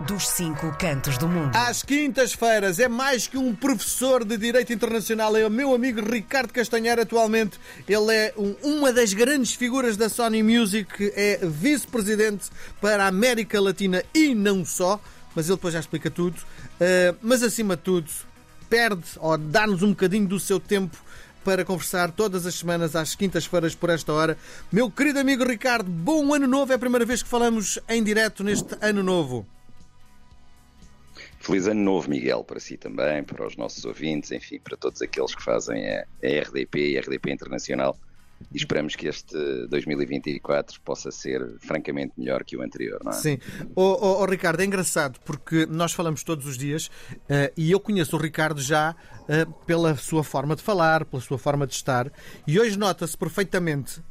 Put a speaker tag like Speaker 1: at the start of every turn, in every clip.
Speaker 1: dos cinco cantos do mundo.
Speaker 2: Às quintas-feiras é mais que um professor de Direito Internacional, é o meu amigo Ricardo Castanheira atualmente. Ele é um- uma das grandes figuras da Sony Music, é vice-presidente para a América Latina e não só, mas ele depois já explica tudo. Uh, mas acima de tudo, perde ou dá-nos um bocadinho do seu tempo para conversar todas as semanas às quintas-feiras por esta hora. Meu querido amigo Ricardo, bom ano novo, é a primeira vez que falamos em direto neste ano novo.
Speaker 3: Feliz ano novo, Miguel, para si também, para os nossos ouvintes, enfim, para todos aqueles que fazem a, RDP e a RDP Internacional. E esperamos que este 2024 possa ser francamente melhor que o anterior, não é?
Speaker 2: Sim. Ó oh, Ricardo, é engraçado porque nós falamos todos os dias eh, e eu conheço o Ricardo já eh, pela sua forma de falar, pela sua forma de estar e hoje nota-se perfeitamente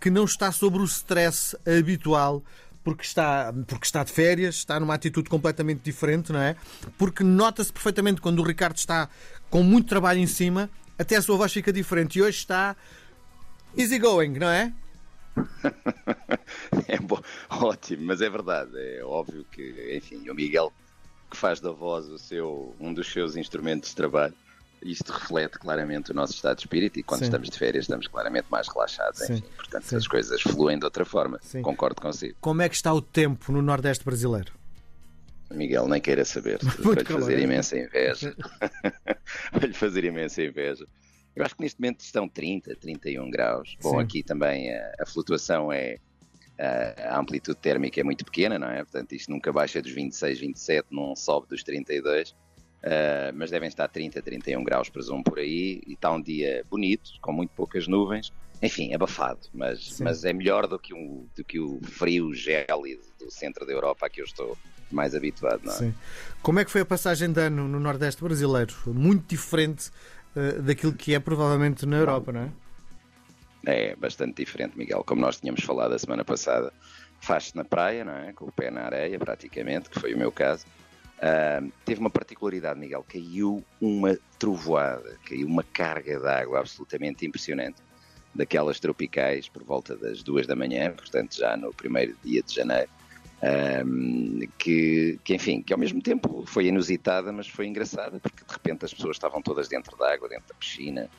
Speaker 2: que não está sobre o stress habitual porque está, porque está de férias, está numa atitude completamente diferente, não é? Porque nota-se perfeitamente quando o Ricardo está com muito trabalho em cima, até a sua voz fica diferente e hoje está easy going, não é?
Speaker 3: É bom, ótimo, mas é verdade, é óbvio que, enfim, o Miguel que faz da voz o seu, um dos seus instrumentos de trabalho, isto reflete claramente o nosso estado de espírito e quando
Speaker 2: Sim.
Speaker 3: estamos de férias estamos claramente mais relaxados,
Speaker 2: Sim.
Speaker 3: enfim, portanto
Speaker 2: Sim.
Speaker 3: as coisas fluem de outra forma, concordo consigo.
Speaker 2: Como é que está o tempo no Nordeste brasileiro?
Speaker 3: Miguel, nem queira saber, vou-lhe
Speaker 2: calor.
Speaker 3: fazer imensa inveja. vou-lhe fazer imensa inveja. Eu acho que neste momento estão 30, 31 graus. Bom, aqui também a, a flutuação é. A, a amplitude térmica é muito pequena, não é? Portanto, isto nunca baixa dos 26, 27, não sobe dos 32. Ah, mas devem estar 30, 31 graus, presumo, por aí. E está um dia bonito, com muito poucas nuvens. Enfim, abafado, mas,
Speaker 2: Sim.
Speaker 3: mas é melhor do que, um, do que o frio gélido do centro da Europa a que eu estou mais habituado, não é?
Speaker 2: Sim. Como é que foi a passagem de ano no Nordeste brasileiro? Muito diferente eh, daquilo que é provavelmente na Europa, não é?
Speaker 3: É bastante diferente, Miguel. Como nós tínhamos falado a semana passada, faz-se na praia, não é? Com o pé na areia, praticamente, que foi o meu caso. Teve uma particularidade, Miguel. Caiu uma trovoada, caiu uma carga de água absolutamente impressionante. Daquelas tropicais por volta das duas da manhã, portanto, já no primeiro dia de janeiro. Que, que, enfim, que ao mesmo tempo foi inusitada, mas foi engraçada, porque de repente as pessoas estavam todas dentro da água, dentro da piscina,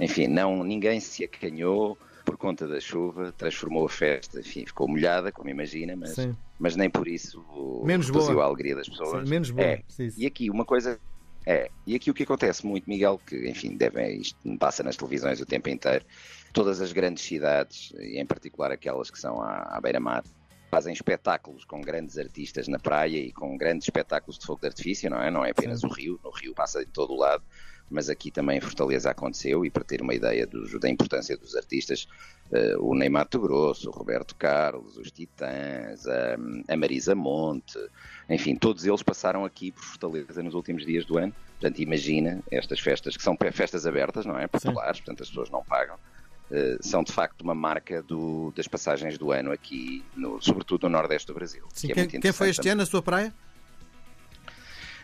Speaker 3: enfim, não, ninguém se acanhou por conta da chuva, transformou a festa, enfim, ficou molhada, como imagina, mas,
Speaker 2: Sim.
Speaker 3: mas nem por isso
Speaker 2: Menos
Speaker 3: reduziu
Speaker 2: boa.
Speaker 3: a alegria das pessoas.
Speaker 2: Sim, menos bom.
Speaker 3: É.
Speaker 2: Sim.
Speaker 3: E aqui uma coisa é, e aqui o que acontece muito, Miguel, que enfim, devem, isto passa nas televisões o tempo inteiro, todas as grandes cidades, e em particular aquelas que são à, à beira-mar, fazem espetáculos com grandes artistas na praia e com grandes espetáculos de fogo de artifício, não é? Não é apenas
Speaker 2: Sim.
Speaker 3: o Rio, no Rio passa em todo o lado, mas aqui também em Fortaleza aconteceu, e para ter uma ideia dos- da importância dos artistas, eh, o Ney Mato Grosso, o Roberto Carlos, os Titãs, a, a Marisa Monte, enfim, todos eles passaram aqui por Fortaleza nos últimos dias do ano. Portanto, imagina estas festas, que são festas abertas, não é? Populares, portanto as pessoas não pagam. Eh, são de facto uma marca do- das passagens do ano aqui, no- sobretudo no Nordeste do Brasil.
Speaker 2: Sim,
Speaker 3: que é
Speaker 2: quem, foi este ano na sua praia?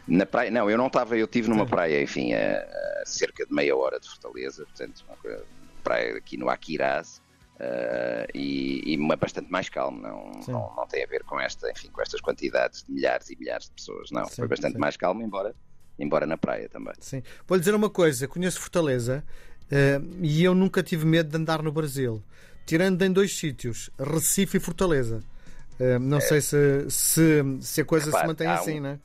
Speaker 3: na praia, não, eu não estava, eu estive numa praia, enfim, a, a cerca de meia hora de Fortaleza, portanto, uma praia aqui no Aquiraz, eh, e, e uma bastante mais calmo, não,
Speaker 2: Sim.
Speaker 3: não, não tem a ver com esta, enfim, com estas quantidades de milhares e milhares de pessoas, não,
Speaker 2: Sim,
Speaker 3: foi bastante
Speaker 2: sim.
Speaker 3: mais calmo, embora, embora na praia também.
Speaker 2: Sim. Vou-lhe dizer uma coisa: conheço Fortaleza eh, e eu nunca tive medo de andar no Brasil, tirando em dois sítios, Recife e Fortaleza. Eh, não sei se, se, se a coisa se
Speaker 3: Repare,
Speaker 2: mantém assim,
Speaker 3: um-
Speaker 2: não é?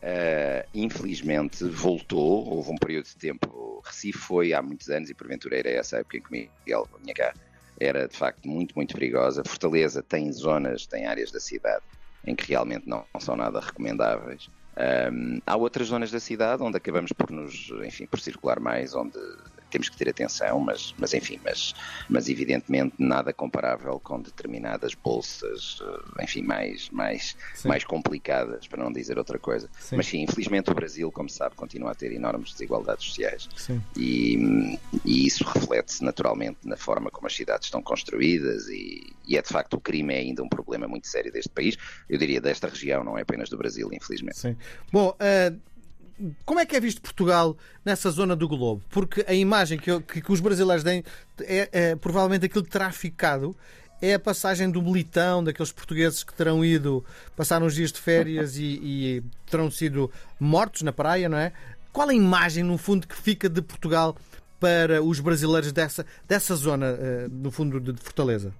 Speaker 3: Uh, infelizmente voltou, houve um período de tempo, Recife foi há muitos anos e porventura era essa época em que Miguel vinha cá, era de facto muito, muito perigosa. Fortaleza tem zonas, tem áreas da cidade em que realmente não, não são nada recomendáveis. Um, há outras zonas da cidade onde acabamos por nos, enfim, por circular mais, onde temos que ter atenção, mas, mas enfim, mas, mas evidentemente nada comparável com determinadas bolsas, eh, enfim, mais, mais,
Speaker 2: Sim.
Speaker 3: mais complicadas, para não dizer outra coisa.
Speaker 2: Sim.
Speaker 3: Mas sim, infelizmente o Brasil, como se sabe, continua a ter enormes desigualdades sociais
Speaker 2: Sim.
Speaker 3: e, e isso reflete-se naturalmente na forma como as cidades estão construídas e, e é de facto o crime é ainda um problema muito sério deste país, eu diria desta região, não é apenas do Brasil, infelizmente.
Speaker 2: Sim. Bom, eh, como é que é visto Portugal nessa zona do globo? Porque a imagem que, eu- que- que os brasileiros têm é, é provavelmente aquilo que terá ficado é a passagem do Militão, daqueles portugueses que terão ido passar uns dias de férias e, e terão sido mortos na praia, não é? Qual a imagem, no fundo, que fica de Portugal para os brasileiros dessa, dessa zona, eh, no fundo, de Fortaleza?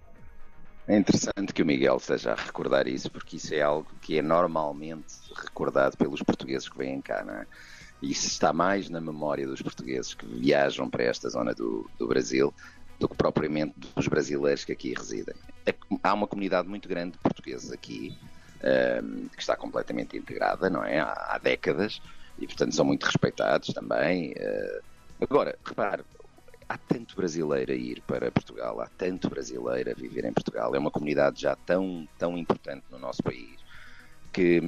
Speaker 3: É interessante que o Miguel esteja a recordar isso, porque isso é algo que é normalmente recordado pelos portugueses que vêm cá, não é? Isso está mais na memória dos portugueses que viajam para esta zona do, do Brasil do que propriamente dos brasileiros que aqui residem. Há uma comunidade muito grande de portugueses aqui, um, que está completamente integrada, não é? Há, há, décadas, e portanto são muito respeitados também. Uh, agora, repare, há tanto brasileiro a ir para Portugal, há tanto brasileiro a viver em Portugal, é uma comunidade já tão, tão importante no nosso país. Que,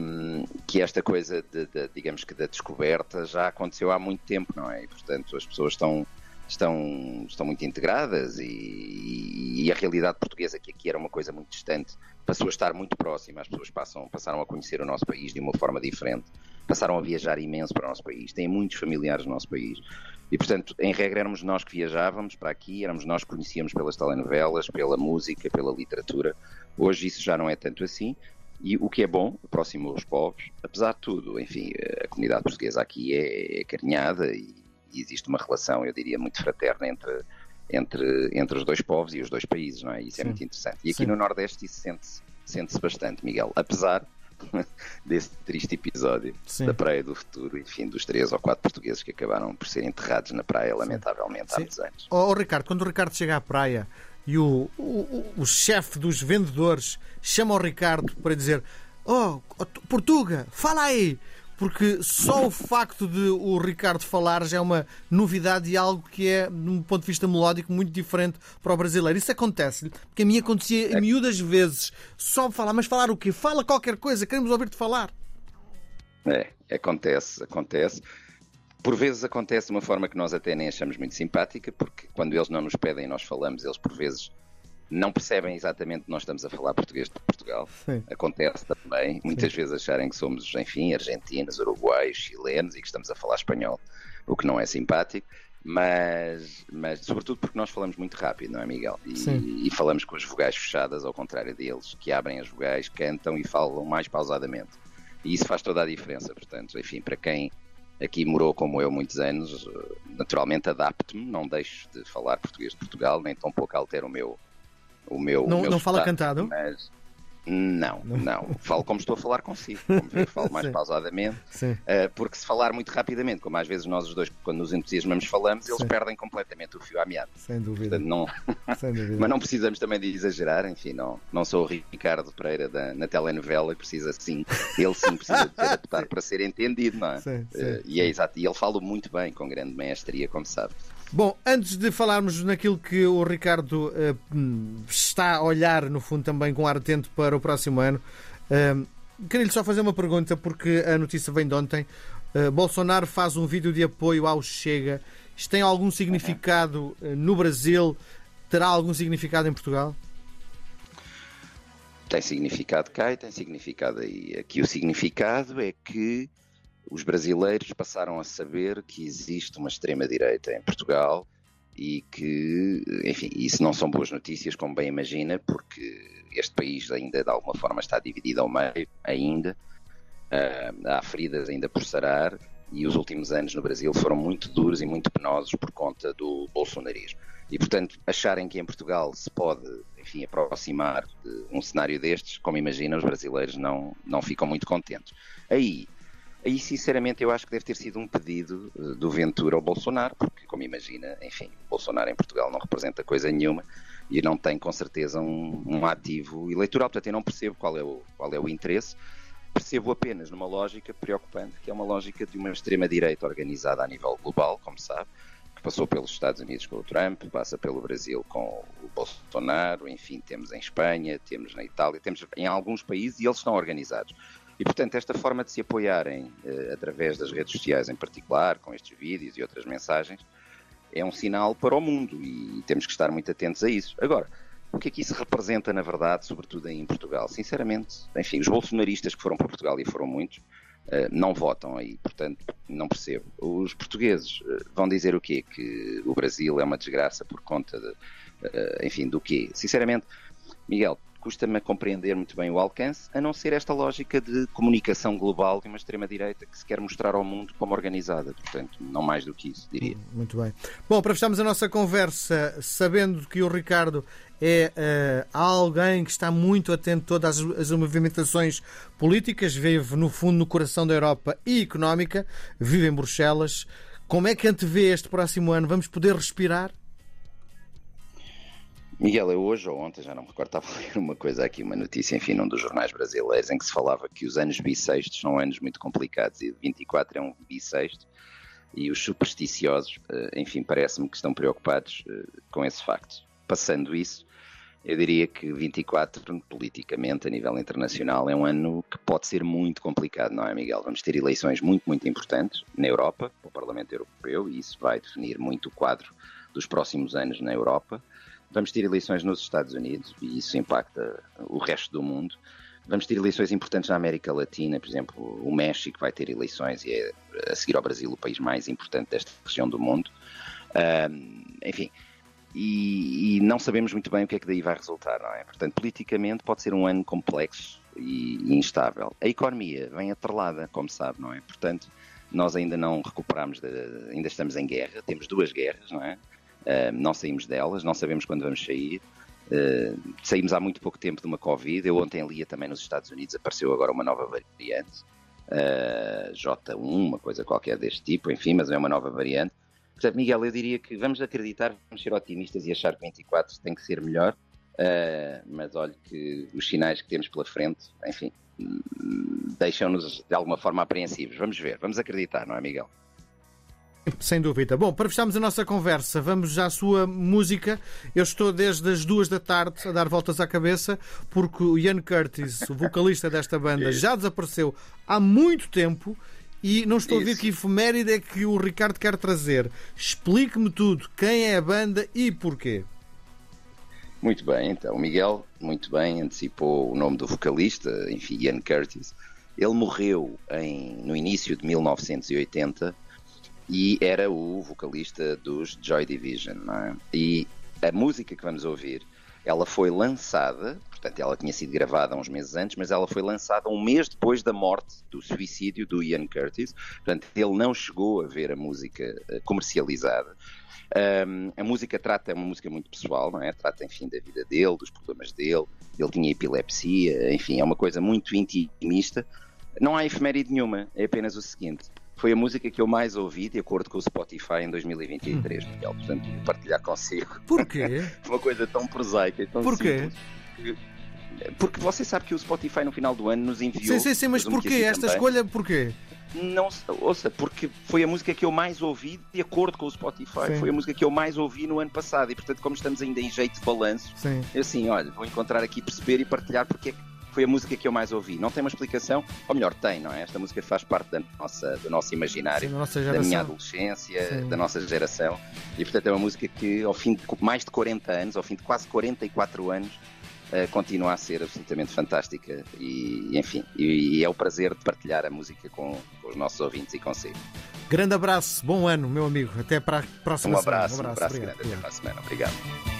Speaker 3: que esta coisa, de, de, digamos que da descoberta, já aconteceu há muito tempo, não é? E, portanto, as pessoas estão, estão, estão muito integradas e, e, a realidade portuguesa, que aqui era uma coisa muito distante, passou a estar muito próxima. As pessoas passam, passaram a conhecer o nosso país de uma forma diferente, passaram a viajar imenso para o nosso país, têm muitos familiares no nosso país. E, portanto, em regra, éramos nós que viajávamos para aqui, éramos nós que conhecíamos pelas telenovelas, pela música, pela literatura. Hoje isso já não é tanto assim. E o que é bom, aproximou os povos, apesar de tudo, enfim, a comunidade portuguesa aqui é, é carinhada e e existe uma relação, eu diria, muito fraterna entre, entre, entre os dois povos e os dois países, não é? Isso é Sim. muito interessante. E aqui Sim. no Nordeste isso sente-se sente bastante, Miguel, apesar desse triste episódio Sim. da Praia do Futuro, enfim, dos três ou quatro portugueses que acabaram por ser enterrados na praia, lamentavelmente, há muitos anos.
Speaker 2: Oh, oh, Ricardo, quando o Ricardo chega à praia e o, o, o chefe dos vendedores chama o Ricardo para dizer: Oh, Portuga, fala aí! Porque só o facto de o Ricardo falar já é uma novidade e algo que é, de um ponto de vista melódico, muito diferente para o brasileiro. Isso acontece-lhe, porque a mim acontecia é. miúdas vezes só falar, mas falar o quê? Fala qualquer coisa, queremos ouvir-te falar.
Speaker 3: É, acontece, acontece. Por vezes acontece de uma forma que nós até nem achamos muito simpática, porque quando eles não nos pedem nós falamos, eles por vezes não percebem exatamente que nós estamos a falar português de Portugal. Sim. Acontece também, muitas Sim. vezes acharem que somos, enfim, argentinos, uruguaios, chilenos e que estamos a falar espanhol, o que não é simpático. Mas, mas sobretudo porque nós falamos muito rápido, não é, Miguel? E, e falamos com as vogais fechadas, ao contrário deles, que abrem as vogais, cantam e falam mais pausadamente. E isso faz toda a diferença, portanto, enfim, para quem aqui morou como eu muitos anos, naturalmente adapto-me, não deixo de falar português de Portugal, nem tão pouco altero o meu, o meu.
Speaker 2: Não,
Speaker 3: o meu
Speaker 2: não fala cantado?
Speaker 3: Mas não, não. Falo como estou a falar consigo. Como falo mais pausadamente. Uh, porque se falar muito rapidamente, como às vezes nós os dois, quando nos entusiasmamos, falamos, eles Sim. perdem completamente o fio à meada.
Speaker 2: Sem dúvida.
Speaker 3: Portanto, não... Sem dúvida. Mas não precisamos também de exagerar. Enfim, não, não sou o Ricardo Pereira da, na telenovela, precisa sim, ele sim precisa de ter adaptado para ser entendido, não é? Sim, sim, uh, e é exato. E ele fala muito bem, com grande maestria, como sabe.
Speaker 2: Bom, antes de falarmos naquilo que o Ricardo uh, está a olhar, no fundo, também com ar atento para o próximo ano, uh, queria-lhe só fazer uma pergunta, porque a notícia vem de ontem. Uh, Bolsonaro faz um vídeo de apoio ao Chega. Isto tem algum significado no Brasil? Terá algum significado em Portugal?
Speaker 3: Tem significado cá e tem significado aí. Aqui o significado é que os brasileiros passaram a saber que existe uma extrema-direita em Portugal e que, enfim, isso não são boas notícias, como bem imagina, porque este país ainda de alguma forma está dividido ao meio, ainda. Uh, há feridas ainda por sarar e os últimos anos no Brasil foram muito duros e muito penosos por conta do bolsonarismo. E, portanto, acharem que em Portugal se pode, enfim, aproximar de um cenário destes, como imagina, os brasileiros não, não ficam muito contentes. Aí, Aí, sinceramente, eu acho que deve ter sido um pedido eh, do Ventura ao Bolsonaro, porque, como imagina, enfim, Bolsonaro em Portugal não representa coisa nenhuma e não tem, com certeza, um, um ativo eleitoral. Portanto, eu não percebo qual é, o, qual é o interesse. Percebo apenas numa lógica preocupante, que é uma lógica de uma extrema-direita organizada a nível global, como sabe, que passou pelos Estados Unidos com o Trump, passa pelo Brasil com o Bolsonaro, enfim, temos em Espanha, temos na Itália, temos em alguns países e eles estão organizados. E, portanto, esta forma de se apoiarem eh, através das redes sociais, em particular, com estes vídeos e outras mensagens, é um sinal para o mundo e temos que estar muito atentos a isso. Agora, o que é que isso representa, na verdade, sobretudo em Portugal? Sinceramente, enfim, os bolsonaristas que foram para Portugal e foram muitos, eh, não votam aí, portanto, não percebo. Os portugueses eh, vão dizer o quê? Que o Brasil é uma desgraça por conta de, enfim, do quê? Sinceramente, Miguel, custa-me a compreender muito bem o alcance, a não ser esta lógica de comunicação global de uma extrema-direita que se quer mostrar ao mundo como organizada. Portanto, não mais do que isso, diria.
Speaker 2: Muito bem. Bom, para fecharmos a nossa conversa, sabendo que o Ricardo é uh, alguém que está muito atento a todas as, as, movimentações políticas, vive no fundo no coração da Europa e económica, vive em Bruxelas. Como é que antevê este próximo ano? Vamos poder respirar?
Speaker 3: Miguel, eu hoje ou ontem, já não me recordo, estava a ler uma coisa aqui, uma notícia, enfim, num dos jornais brasileiros, em que se falava que os anos bissextos são anos muito complicados e 24 é um bissexto, e os supersticiosos, eh, enfim, parece-me que estão preocupados eh, com esse facto. Passando isso, eu diria que 24, politicamente, a nível internacional, é um ano que pode ser muito complicado, não é, Miguel? Vamos ter eleições muito, muito importantes na Europa, para o Parlamento Europeu, e isso vai definir muito o quadro dos próximos anos na Europa. Vamos ter eleições nos Estados Unidos e isso impacta o resto do mundo. Vamos ter eleições importantes na América Latina, por exemplo, o México vai ter eleições e é, a seguir ao Brasil, o país mais importante desta região do mundo. Um, enfim, e, e, não sabemos muito bem o que é que daí vai resultar, não é? Portanto, politicamente pode ser um ano complexo e, instável. A economia vem atrelada, como sabe, não é? Portanto, nós ainda não recuperamos, de, ainda estamos em guerra, temos duas guerras, não é? Uh, não saímos delas, não sabemos quando vamos sair. Uh, saímos há muito pouco tempo de uma Covid. Eu ontem lia também nos Estados Unidos, apareceu agora uma nova variante, uh, J1, uma coisa qualquer deste tipo, enfim, mas é uma nova variante. Portanto, Miguel, eu diria que vamos acreditar, vamos ser otimistas e achar que 24 tem que ser melhor, mas olha que os sinais que temos pela frente, enfim, deixam-nos de alguma forma apreensivos. Vamos ver, vamos acreditar, não é, Miguel?
Speaker 2: Sem dúvida. Bom, para fecharmos a nossa conversa, vamos já à sua música. Eu estou desde as duas da tarde a dar voltas à cabeça porque o Ian Curtis, o vocalista desta banda, já desapareceu há muito tempo e não estou Isso. a ver que efeméride é que o Ricardo quer trazer. Explique-me tudo. Quem é a banda e porquê?
Speaker 3: Muito bem, então. Miguel, muito bem, antecipou o nome do vocalista, enfim, Ian Curtis. Ele morreu em, no início de 1980 e era o vocalista dos Joy Division. É? E a música que vamos ouvir, ela foi lançada, portanto, ela tinha sido gravada uns meses antes, mas ela foi lançada um mês depois da morte, do suicídio do Ian Curtis. Portanto, ele não chegou a ver a música eh, comercializada. Um, a música trata, é uma música muito pessoal, não é? Trata, enfim, da vida dele, dos problemas dele. Ele tinha epilepsia, enfim, é uma coisa muito intimista. Não há efeméride nenhuma, é apenas o seguinte: foi a música que eu mais ouvi, de acordo com o Spotify, em 2023, Miguel. Portanto, partilhar consigo.
Speaker 2: Porquê?
Speaker 3: Uma coisa tão prosaica tão
Speaker 2: Porquê?
Speaker 3: simples. Porque você sabe que o Spotify no final do ano nos enviou.
Speaker 2: Sim, sim, sim, mas porquê? Esta também. escolha, porquê?
Speaker 3: Não, ouça, porque foi a música que eu mais ouvi, de acordo com o Spotify, sim. foi a música que eu mais ouvi no ano passado. E portanto, como estamos ainda em jeito de balanço, sim. eu assim, olha, vou encontrar aqui, perceber e partilhar porque é que foi a música que eu mais ouvi. Não tem uma explicação, ou melhor, tem, não é? Esta música faz parte da nossa, do nosso imaginário, Sim, da, nossa da, minha adolescência, Sim. da nossa geração. E portanto é uma música que, ao fim de mais de 40 anos, ao fim de quase 44 anos, uh, continua a ser absolutamente fantástica. E, enfim, e, e, é o prazer de partilhar a música com, com os nossos ouvintes e consigo.
Speaker 2: Grande abraço, bom ano, meu amigo. Até para a próxima
Speaker 3: um abraço,
Speaker 2: semana.
Speaker 3: Um abraço, um abraço grande. Até para a semana. Obrigado.